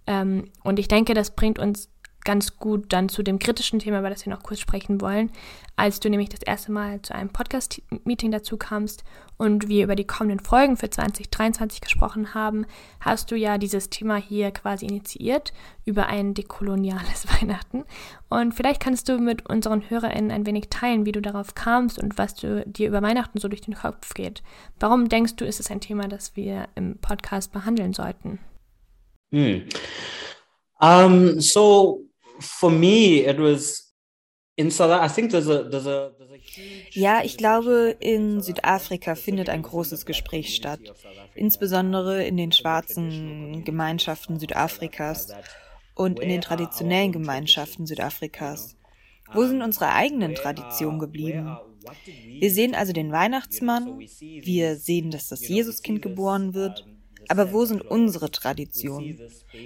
Speaker 1: Ähm, und ich denke, das bringt uns ganz gut dann zu dem kritischen Thema, über das wir noch kurz sprechen wollen. Als du nämlich das erste Mal zu einem Podcast-Meeting dazu kamst und wir über die kommenden Folgen für 2023 gesprochen haben, hast du ja dieses Thema hier quasi initiiert über ein dekoloniales Weihnachten. Und vielleicht kannst du mit unseren HörerInnen ein wenig teilen, wie du darauf kamst und was du, dir über Weihnachten so durch den Kopf geht. Warum denkst du, ist es ein Thema, das wir im Podcast behandeln sollten?
Speaker 3: Mm. Um, so for me, it was in South. I think there's a there's a there's a
Speaker 4: ja, ich glaube, in Südafrika findet ein großes Gespräch statt, insbesondere in den schwarzen Gemeinschaften Südafrikas und in den traditionellen Gemeinschaften Südafrikas. Wo sind unsere eigenen Traditionen geblieben? Wir sehen also den Weihnachtsmann, wir sehen, dass das Jesuskind geboren wird, aber wo sind unsere Traditionen?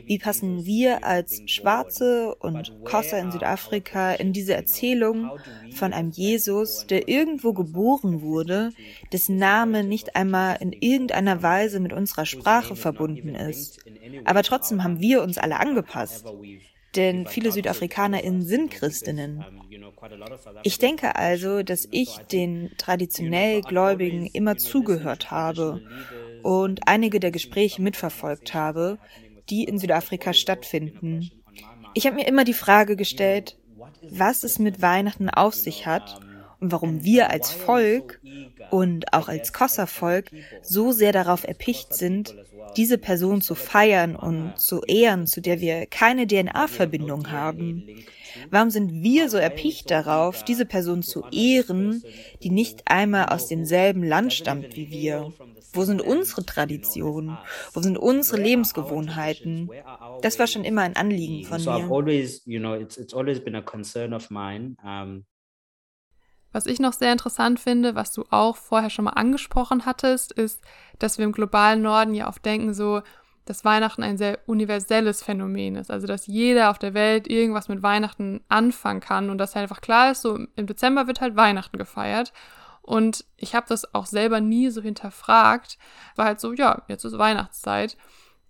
Speaker 4: Wie passen wir als Schwarze und Kossa in Südafrika in diese Erzählung von einem Jesus, der irgendwo geboren wurde, dessen Name nicht einmal in irgendeiner Weise mit unserer Sprache verbunden ist? Aber trotzdem haben wir uns alle angepasst. Denn viele SüdafrikanerInnen sind Christinnen. Ich denke also, dass ich den traditionell Gläubigen immer zugehört habe und einige der Gespräche mitverfolgt habe, die in Südafrika stattfinden. Ich habe mir immer die Frage gestellt, was es mit Weihnachten auf sich hat und warum wir als Volk und auch als Kossa-Volk so sehr darauf erpicht sind, diese Person zu feiern und zu ehren, zu der wir keine DNA-Verbindung haben. Warum sind wir so erpicht darauf, diese Person zu ehren, die nicht einmal aus demselben Land stammt wie wir? Wo sind unsere Traditionen? Wo sind unsere Lebensgewohnheiten? Das war schon immer ein Anliegen von mir.
Speaker 2: Was ich noch sehr interessant finde, was du auch vorher schon mal angesprochen hattest, ist, dass wir im globalen Norden ja oft denken, so, dass Weihnachten ein sehr universelles Phänomen ist. Also, dass jeder auf der Welt irgendwas mit Weihnachten anfangen kann und dass halt einfach klar ist, so im Dezember wird halt Weihnachten gefeiert. Und ich habe das auch selber nie so hinterfragt. War halt so, ja, jetzt ist Weihnachtszeit.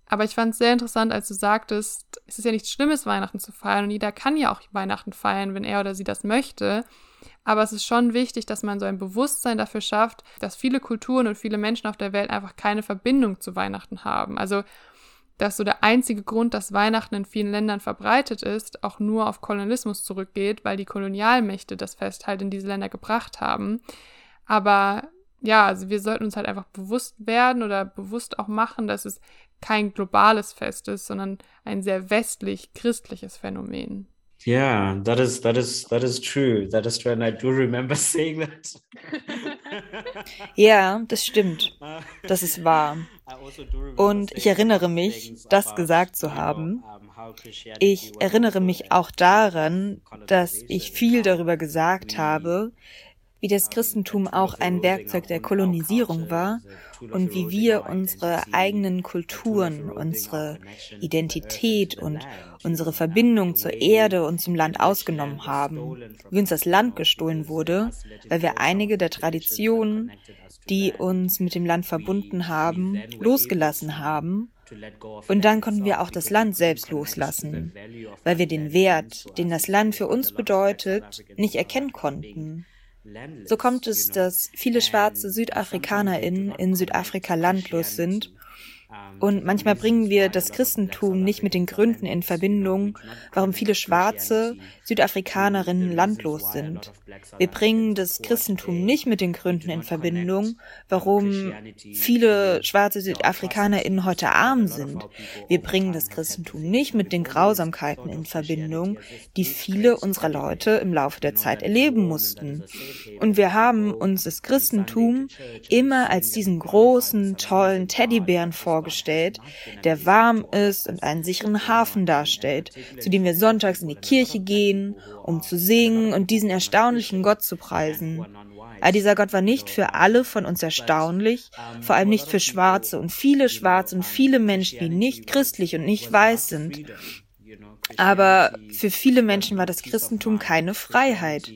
Speaker 2: Aber ich fand es sehr interessant, als du sagtest, es ist ja nichts Schlimmes, Weihnachten zu feiern und jeder kann ja auch Weihnachten feiern, wenn er oder sie das möchte. Aber es ist schon wichtig, dass man so ein Bewusstsein dafür schafft, dass viele Kulturen und viele Menschen auf der Welt einfach keine Verbindung zu Weihnachten haben. Also, dass so der einzige Grund, dass Weihnachten in vielen Ländern verbreitet ist, auch nur auf Kolonialismus zurückgeht, weil die Kolonialmächte das Fest halt in diese Länder gebracht haben. Aber ja, also wir sollten uns halt einfach bewusst werden oder bewusst auch machen, dass es kein globales Fest ist, sondern ein sehr westlich-christliches Phänomen.
Speaker 3: Yeah, that is that is that is true. That is true, and I do remember saying that.
Speaker 4: ja, das stimmt. Das ist wahr. Also Und ich erinnere mich, das gesagt zu haben. Ich erinnere mich auch daran, dass ich viel darüber gesagt habe, wie das Christentum auch ein Werkzeug der Kolonisierung war und wie wir unsere eigenen Kulturen, unsere Identität und unsere Verbindung zur Erde und zum Land ausgenommen haben, wie uns das Land gestohlen wurde, weil wir einige der Traditionen, die uns mit dem Land verbunden haben, losgelassen haben und dann konnten wir auch das Land selbst loslassen, weil wir den Wert, den das Land für uns bedeutet, nicht erkennen konnten. So kommt es, dass viele schwarze SüdafrikanerInnen in Südafrika landlos sind und manchmal bringen wir das Christentum nicht mit den Gründen in Verbindung, warum viele schwarze Südafrikanerinnen landlos sind. Wir bringen das Christentum nicht mit den Gründen in Verbindung, warum viele schwarze Südafrikanerinnen heute arm sind. Wir bringen das Christentum nicht mit den Grausamkeiten in Verbindung, die viele unserer Leute im Laufe der Zeit erleben mussten. Und wir haben uns das Christentum immer als diesen großen, tollen Teddybären vorgestellt, der warm ist und einen sicheren Hafen darstellt, zu dem wir sonntags in die Kirche gehen, um zu singen und diesen erstaunlichen Gott zu preisen. Aber dieser Gott war nicht für alle von uns erstaunlich, vor allem nicht für Schwarze und viele Schwarze und viele Menschen, die nicht christlich und nicht weiß sind. Aber für viele Menschen war das Christentum keine Freiheit.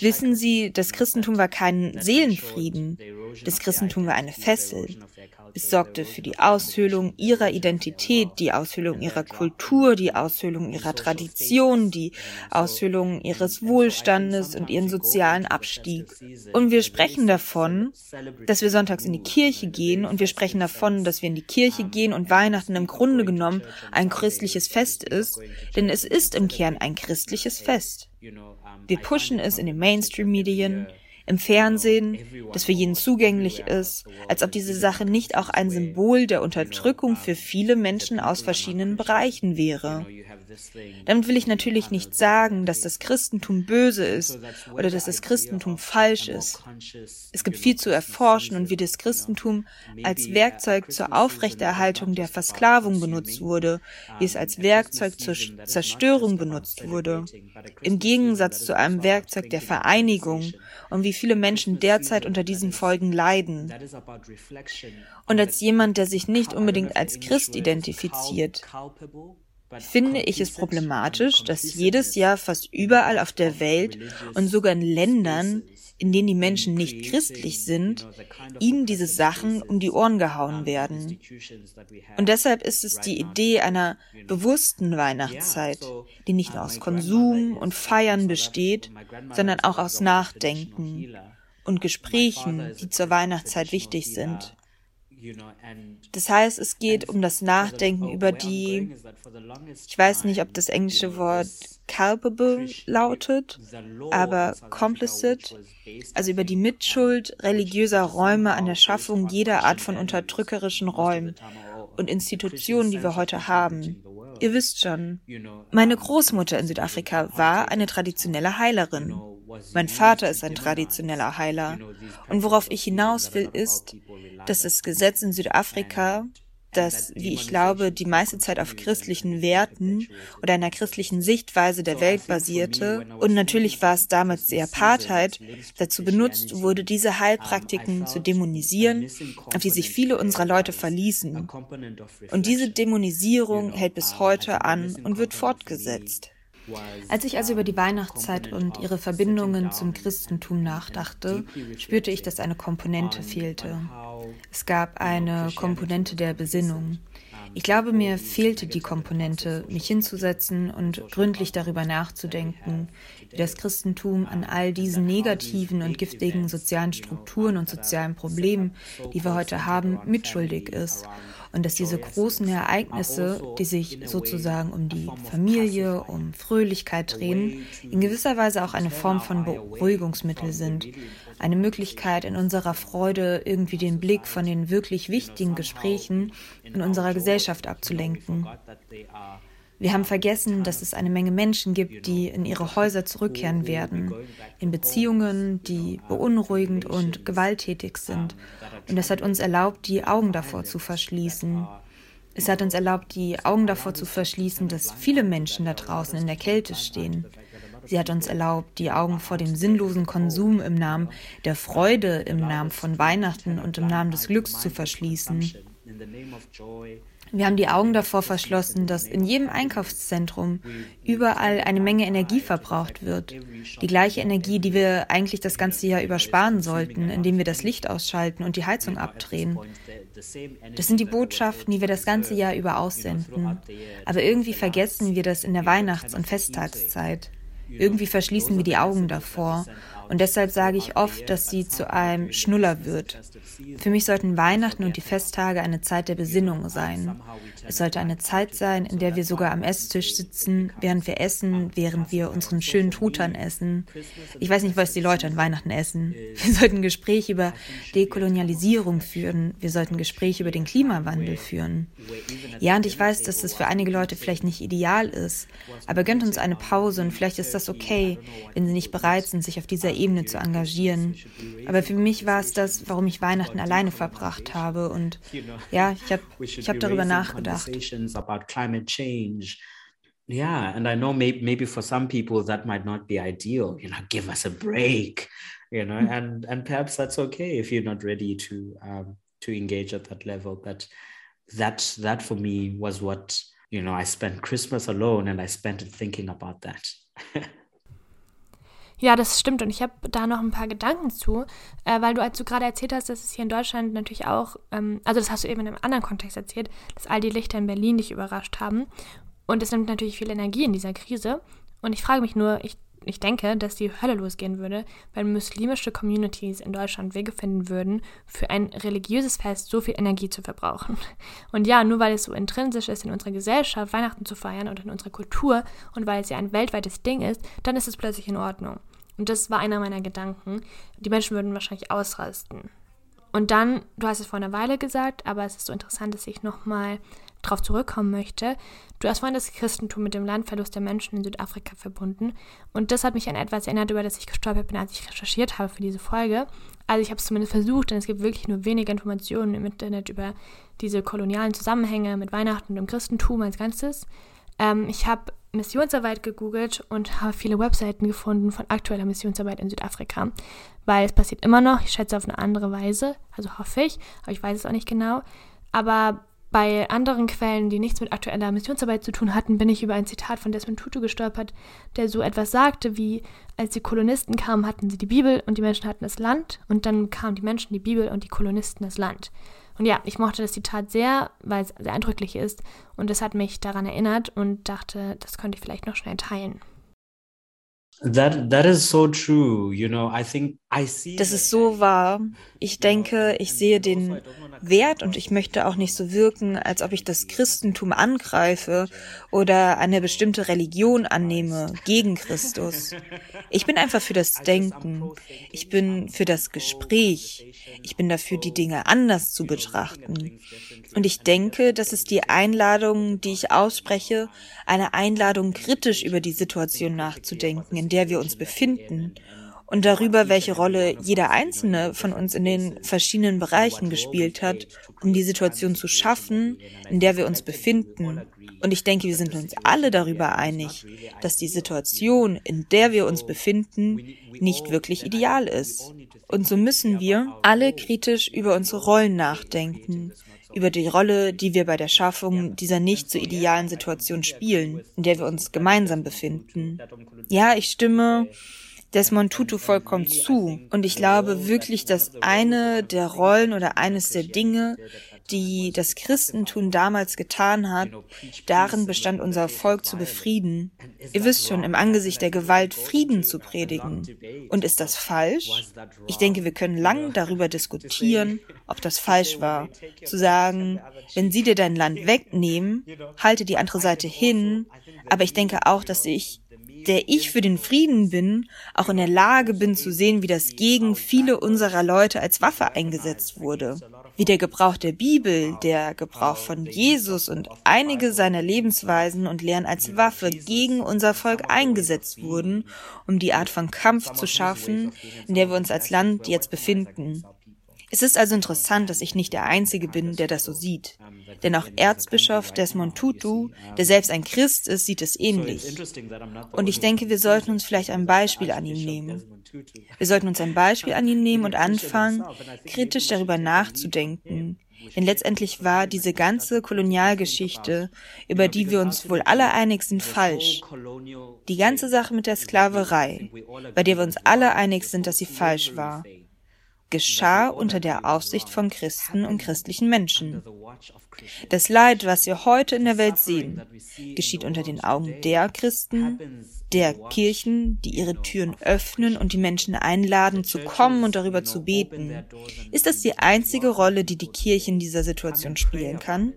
Speaker 4: Wissen Sie, das Christentum war kein Seelenfrieden. Das Christentum war eine Fessel. Es sorgte für die Aushöhlung ihrer Identität, die Aushöhlung ihrer Kultur, die Aushöhlung ihrer Tradition, die Aushöhlung ihres Wohlstandes und ihren sozialen Abstieg. Und wir sprechen davon, dass wir sonntags in die Kirche gehen und wir sprechen davon, dass wir in die Kirche gehen und Weihnachten im Grunde genommen ein christliches Fest ist, denn es ist im Kern ein christliches Fest. Wir pushen es in den Mainstream-Medien, im Fernsehen, das für jeden zugänglich ist, als ob diese Sache nicht auch ein Symbol der Unterdrückung für viele Menschen aus verschiedenen Bereichen wäre. Damit will ich natürlich nicht sagen, dass das Christentum böse ist oder dass das Christentum falsch ist. Es gibt viel zu erforschen und wie das Christentum als Werkzeug zur Aufrechterhaltung der Versklavung benutzt wurde, wie es als Werkzeug zur Zerstörung benutzt wurde, im Gegensatz zu einem Werkzeug der Vereinigung und wie viele Menschen derzeit unter diesen Folgen leiden. Und als jemand, der sich nicht unbedingt als Christ identifiziert, finde ich es problematisch, dass jedes Jahr fast überall auf der Welt und sogar in Ländern, in denen die Menschen nicht christlich sind, ihnen diese Sachen um die Ohren gehauen werden. Und deshalb ist es die Idee einer bewussten Weihnachtszeit, die nicht nur aus Konsum und Feiern besteht, sondern auch aus Nachdenken und Gesprächen, die zur Weihnachtszeit wichtig sind. Das heißt, es geht um das Nachdenken über die, ich weiß nicht, ob das englische Wort culpable lautet, aber complicit, also über die Mitschuld religiöser Räume an der Schaffung jeder Art von unterdrückerischen Räumen und Institutionen, die wir heute haben. Ihr wisst schon, meine Großmutter in Südafrika war eine traditionelle Heilerin. Mein Vater ist ein traditioneller Heiler. Und worauf ich hinaus will, ist, dass das Gesetz in Südafrika, das, wie ich glaube, die meiste Zeit auf christlichen Werten oder einer christlichen Sichtweise der Welt basierte, und natürlich war es damals die Apartheid, dazu benutzt wurde, diese Heilpraktiken zu dämonisieren, auf die sich viele unserer Leute verließen. Und diese Dämonisierung hält bis heute an und wird fortgesetzt. Als ich also über die Weihnachtszeit und ihre Verbindungen zum Christentum nachdachte, spürte ich, dass eine Komponente fehlte. Es gab eine Komponente der Besinnung. Ich glaube, mir fehlte die Komponente, mich hinzusetzen und gründlich darüber nachzudenken, wie das Christentum an all diesen negativen und giftigen sozialen Strukturen und sozialen Problemen, die wir heute haben, mitschuldig ist und dass diese großen Ereignisse, die sich sozusagen um die Familie, um Fröhlichkeit drehen, in gewisser Weise auch eine Form von Beruhigungsmittel sind. Eine Möglichkeit, in unserer Freude irgendwie den Blick von den wirklich wichtigen Gesprächen in unserer Gesellschaft abzulenken. Wir haben vergessen, dass es eine Menge Menschen gibt, die in ihre Häuser zurückkehren werden, in Beziehungen, die beunruhigend und gewalttätig sind. Und es hat uns erlaubt, die Augen davor zu verschließen. Es hat uns erlaubt, die Augen davor zu verschließen, dass viele Menschen da draußen in der Kälte stehen. Sie hat uns erlaubt, die Augen vor dem sinnlosen Konsum im Namen der Freude, im Namen von Weihnachten und im Namen des Glücks zu verschließen. Wir haben die Augen davor verschlossen, dass in jedem Einkaufszentrum überall eine Menge Energie verbraucht wird. Die gleiche Energie, die wir eigentlich das ganze Jahr übersparen sollten, indem wir das Licht ausschalten und die Heizung abdrehen. Das sind die Botschaften, die wir das ganze Jahr über aussenden. Aber irgendwie vergessen wir das in der Weihnachts- und Festtagszeit. Irgendwie verschließen wir die Augen davor. Und deshalb sage ich oft, dass sie zu einem Schnuller wird. Für mich sollten Weihnachten und die Festtage eine Zeit der Besinnung sein. Es sollte eine Zeit sein, in der wir sogar am Esstisch sitzen, während wir essen, während wir unseren schönen Truthahn essen. Ich weiß nicht, was die Leute an Weihnachten essen. Wir sollten Gespräche über Dekolonialisierung führen. Wir sollten Gespräche über den Klimawandel führen. Ja, und ich weiß, dass das für einige Leute vielleicht nicht ideal ist, aber gönnt uns eine Pause und vielleicht ist das okay, wenn sie nicht bereit sind, sich auf dieser Ebene zu engagieren. Aber für mich war es das, warum ich Weihnachten alleine verbracht habe. Und ja, ich habe ich hab darüber nachgedacht.
Speaker 3: Yeah, and I know maybe, maybe for some people that might not be ideal. You know, give us a break. You know, and and perhaps that's okay if you're not ready to um, to engage at that level. But that that for me was what you know. I spent Christmas alone, and I spent it thinking about that.
Speaker 1: Ja, das stimmt. Und ich habe da noch ein paar Gedanken zu, äh, weil du, als du gerade erzählt hast, dass es hier in Deutschland natürlich auch, ähm, also das hast du eben in einem anderen Kontext erzählt, dass all die Lichter in Berlin dich überrascht haben. Und es nimmt natürlich viel Energie in dieser Krise. Und ich frage mich nur, ich, ich denke, dass die Hölle losgehen würde, wenn muslimische Communities in Deutschland Wege finden würden, für ein religiöses Fest so viel Energie zu verbrauchen. Und ja, nur weil es so intrinsisch ist in unserer Gesellschaft, Weihnachten zu feiern oder in unserer Kultur und weil es ja ein weltweites Ding ist, dann ist es plötzlich in Ordnung. Und das war einer meiner Gedanken. Die Menschen würden wahrscheinlich ausrasten. Und dann, du hast es vor einer Weile gesagt, aber es ist so interessant, dass ich nochmal darauf zurückkommen möchte. Du hast vorhin das Christentum mit dem Landverlust der Menschen in Südafrika verbunden. Und das hat mich an etwas erinnert, über das ich gestolpert bin, als ich recherchiert habe für diese Folge. Also ich habe es zumindest versucht, denn es gibt wirklich nur wenige Informationen im Internet über diese kolonialen Zusammenhänge mit Weihnachten und dem Christentum als Ganzes. Ähm, ich habe Missionsarbeit gegoogelt und habe viele Webseiten gefunden von aktueller Missionsarbeit in Südafrika, weil es passiert immer noch, ich schätze auf eine andere Weise, also hoffe ich, aber ich weiß es auch nicht genau. Aber bei anderen Quellen, die nichts mit aktueller Missionsarbeit zu tun hatten, bin ich über ein Zitat von Desmond Tutu gestolpert, der so etwas sagte wie, als die Kolonisten kamen, hatten sie die Bibel und die Menschen hatten das Land und dann kamen die Menschen die Bibel und die Kolonisten das Land. Und ja, ich mochte das Zitat sehr, weil es sehr eindrücklich ist und es hat mich daran erinnert und dachte, das könnte ich vielleicht noch schnell teilen.
Speaker 3: That, that is so true. You know, I think I see
Speaker 4: das ist so wahr. Ich denke, ich sehe den Wert und ich möchte auch nicht so wirken, als ob ich das Christentum angreife oder eine bestimmte Religion annehme gegen Christus. Ich bin einfach für das Denken. Ich bin für das Gespräch. Ich bin dafür, die Dinge anders zu betrachten. Und ich denke, das ist die Einladung, die ich ausspreche, eine Einladung, kritisch über die Situation nachzudenken, in der wir uns befinden und darüber, welche Rolle jeder einzelne von uns in den verschiedenen Bereichen gespielt hat, um die Situation zu schaffen, in der wir uns befinden. Und ich denke, wir sind uns alle darüber einig, dass die Situation, in der wir uns befinden, nicht wirklich ideal ist. Und so müssen wir alle kritisch über unsere Rollen nachdenken über die Rolle, die wir bei der Schaffung dieser nicht so idealen Situation spielen, in der wir uns gemeinsam befinden. Ja, ich stimme Desmond Tutu vollkommen zu. Und ich glaube wirklich, dass eine der Rollen oder eines der Dinge, die das Christentum damals getan hat, darin bestand, unser Volk zu befrieden. Ihr wisst schon, im Angesicht der Gewalt Frieden zu predigen. Und ist das falsch? Ich denke, wir können lang darüber diskutieren, ob das falsch war. Zu sagen, wenn sie dir dein Land wegnehmen, halte die andere Seite hin. Aber ich denke auch, dass ich der ich für den Frieden bin, auch in der Lage bin zu sehen, wie das gegen viele unserer Leute als Waffe eingesetzt wurde. Wie der Gebrauch der Bibel, der Gebrauch von Jesus und einige seiner Lebensweisen und Lehren als Waffe gegen unser Volk eingesetzt wurden, um die Art von Kampf zu schaffen, in der wir uns als Land jetzt befinden. Es ist also interessant, dass ich nicht der Einzige bin, der das so sieht. Denn auch Erzbischof Desmond Tutu, der selbst ein Christ ist, sieht es ähnlich. Und ich denke, wir sollten uns vielleicht ein Beispiel an ihm nehmen. Wir sollten uns ein Beispiel an ihm nehmen und anfangen, kritisch darüber nachzudenken. Denn letztendlich war diese ganze Kolonialgeschichte, über die wir uns wohl alle einig sind, falsch. Die ganze Sache mit der Sklaverei, bei der wir uns alle einig sind, dass sie falsch war geschah unter der Aufsicht von Christen und christlichen Menschen. Das Leid, was wir heute in der Welt sehen, geschieht unter den Augen der Christen, der Kirchen, die ihre Türen öffnen und die Menschen einladen, zu kommen und darüber zu beten. Ist das die einzige Rolle, die die Kirche in dieser Situation spielen kann?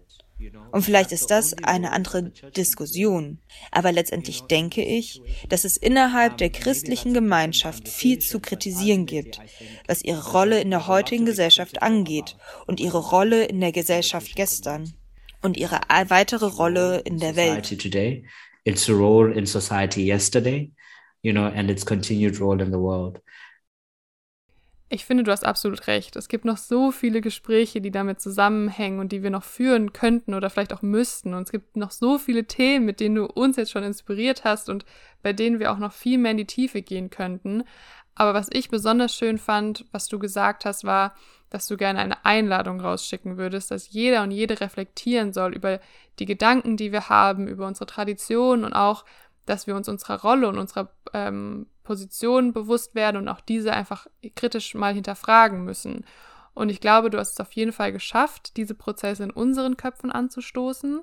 Speaker 4: Und vielleicht ist das eine andere Diskussion. Aber letztendlich denke ich, dass es innerhalb der christlichen Gemeinschaft viel zu kritisieren gibt, was ihre Rolle in der heutigen Gesellschaft angeht und ihre Rolle in der Gesellschaft gestern und ihre weitere Rolle in der Welt. Its role in society yesterday, you know, and its continued role in the world.
Speaker 2: Ich finde, du hast absolut recht. Es gibt noch so viele Gespräche, die damit zusammenhängen und die wir noch führen könnten oder vielleicht auch müssten. Und es gibt noch so viele Themen, mit denen du uns jetzt schon inspiriert hast und bei denen wir auch noch viel mehr in die Tiefe gehen könnten. Aber was ich besonders schön fand, was du gesagt hast, war, dass du gerne eine Einladung rausschicken würdest, dass jeder und jede reflektieren soll über die Gedanken, die wir haben, über unsere Tradition und auch, dass wir uns unserer Rolle und unserer ähm, Position bewusst werden und auch diese einfach kritisch mal hinterfragen müssen. Und ich glaube, du hast es auf jeden Fall geschafft, diese Prozesse in unseren Köpfen anzustoßen.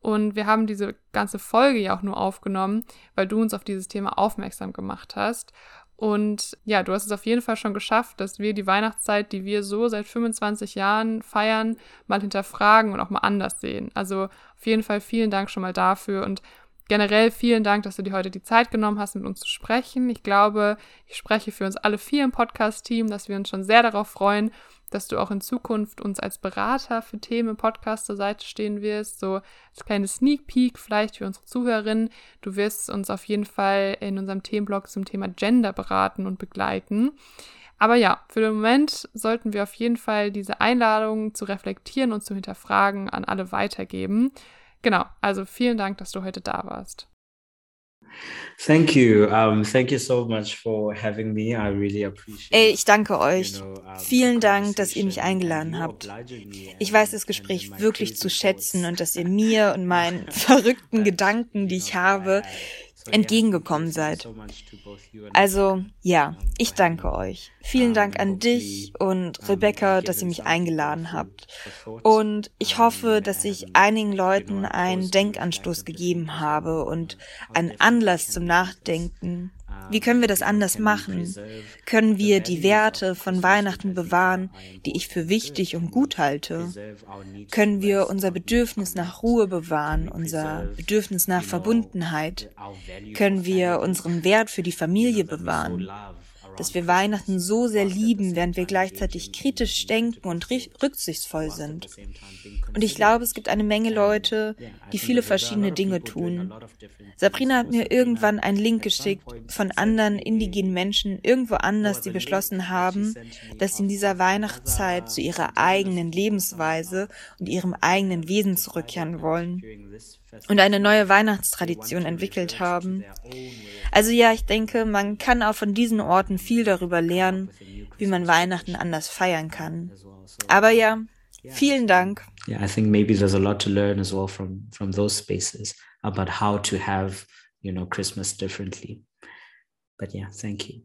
Speaker 2: Und wir haben diese ganze Folge ja auch nur aufgenommen, weil du uns auf dieses Thema aufmerksam gemacht hast. Und ja, du hast es auf jeden Fall schon geschafft, dass wir die Weihnachtszeit, die wir so seit 25 Jahren feiern, mal hinterfragen und auch mal anders sehen. Also auf jeden Fall vielen Dank schon mal dafür. Und generell vielen Dank, dass du dir heute die Zeit genommen hast, mit uns zu sprechen. Ich glaube, ich spreche für uns alle vier im Podcast-Team, dass wir uns schon sehr darauf freuen, dass du auch in Zukunft uns als Berater für Themen im Podcast zur Seite stehen wirst. So als kleine Sneak Peek vielleicht für unsere Zuhörerinnen. Du wirst uns auf jeden Fall in unserem Themenblog zum Thema Gender beraten und begleiten. Aber ja, für den Moment sollten wir auf jeden Fall diese Einladung zu reflektieren und zu hinterfragen an alle weitergeben. Genau, also vielen Dank, dass du heute da warst.
Speaker 3: Thank you. Um, thank you so much for having me. I really appreciate.
Speaker 4: Ey, ich danke euch. Vielen Dank, dass ihr mich eingeladen habt. Ich weiß das Gespräch wirklich zu schätzen und dass ihr mir und meinen verrückten Gedanken, die ich habe, entgegengekommen seid. Also ja, ich danke euch. Vielen Dank an dich und Rebecca, dass ihr mich eingeladen habt. Und ich hoffe, dass ich einigen Leuten einen Denkanstoß gegeben habe und einen Anlass zum Nachdenken wie können wir das anders machen? Können wir die Werte von Weihnachten bewahren, die ich für wichtig und gut halte? Können wir unser Bedürfnis nach Ruhe bewahren, unser Bedürfnis nach Verbundenheit? Können wir unseren Wert für die Familie bewahren? Dass wir Weihnachten so sehr lieben, während wir gleichzeitig kritisch denken und rücksichtsvoll sind. Und ich glaube, es gibt eine Menge Leute, die viele verschiedene Dinge tun. Sabrina hat mir irgendwann einen Link geschickt von anderen indigenen Menschen irgendwo anders, die beschlossen haben, dass sie in dieser Weihnachtszeit zu ihrer eigenen Lebensweise und ihrem eigenen Wesen zurückkehren wollen und eine neue Weihnachtstradition entwickelt haben. Also ja, ich denke, man kann auch von diesen Orten viel darüber lernen, wie man Weihnachten anders feiern kann. Aber ja, vielen Dank.
Speaker 3: Yeah, I think maybe there's a lot to learn as well from from those spaces about how to have, you know, Christmas differently. But yeah, thank you.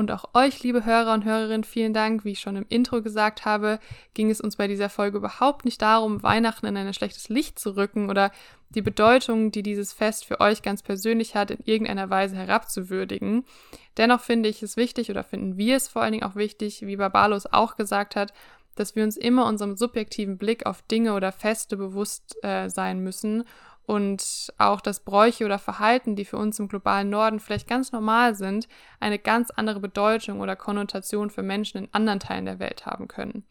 Speaker 2: Und auch euch, liebe Hörer und Hörerinnen, vielen Dank. Wie ich schon im Intro gesagt habe, ging es uns bei dieser Folge überhaupt nicht darum, Weihnachten in ein schlechtes Licht zu rücken oder die Bedeutung, die dieses Fest für euch ganz persönlich hat, in irgendeiner Weise herabzuwürdigen. Dennoch finde ich es wichtig oder finden wir es vor allen Dingen auch wichtig, wie Barbalos auch gesagt hat, dass wir uns immer unserem subjektiven Blick auf Dinge oder Feste bewusst äh, sein müssen und auch, dass Bräuche oder Verhalten, die für uns im globalen Norden vielleicht ganz normal sind, eine ganz andere Bedeutung oder Konnotation für Menschen in anderen Teilen der Welt haben können.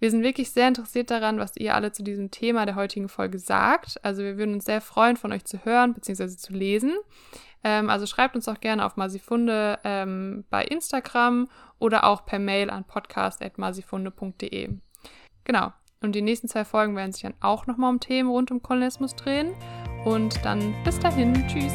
Speaker 2: Wir sind wirklich sehr interessiert daran, was ihr alle zu diesem Thema der heutigen Folge sagt. Also wir würden uns sehr freuen, von euch zu hören bzw. zu lesen. Ähm, also schreibt uns auch gerne auf Masifunde ähm, bei Instagram oder auch per Mail an podcast.masifunde.de. Genau. Und die nächsten zwei Folgen werden sich dann auch nochmal um Themen rund um Kolonialismus drehen. Und dann bis dahin. Tschüss.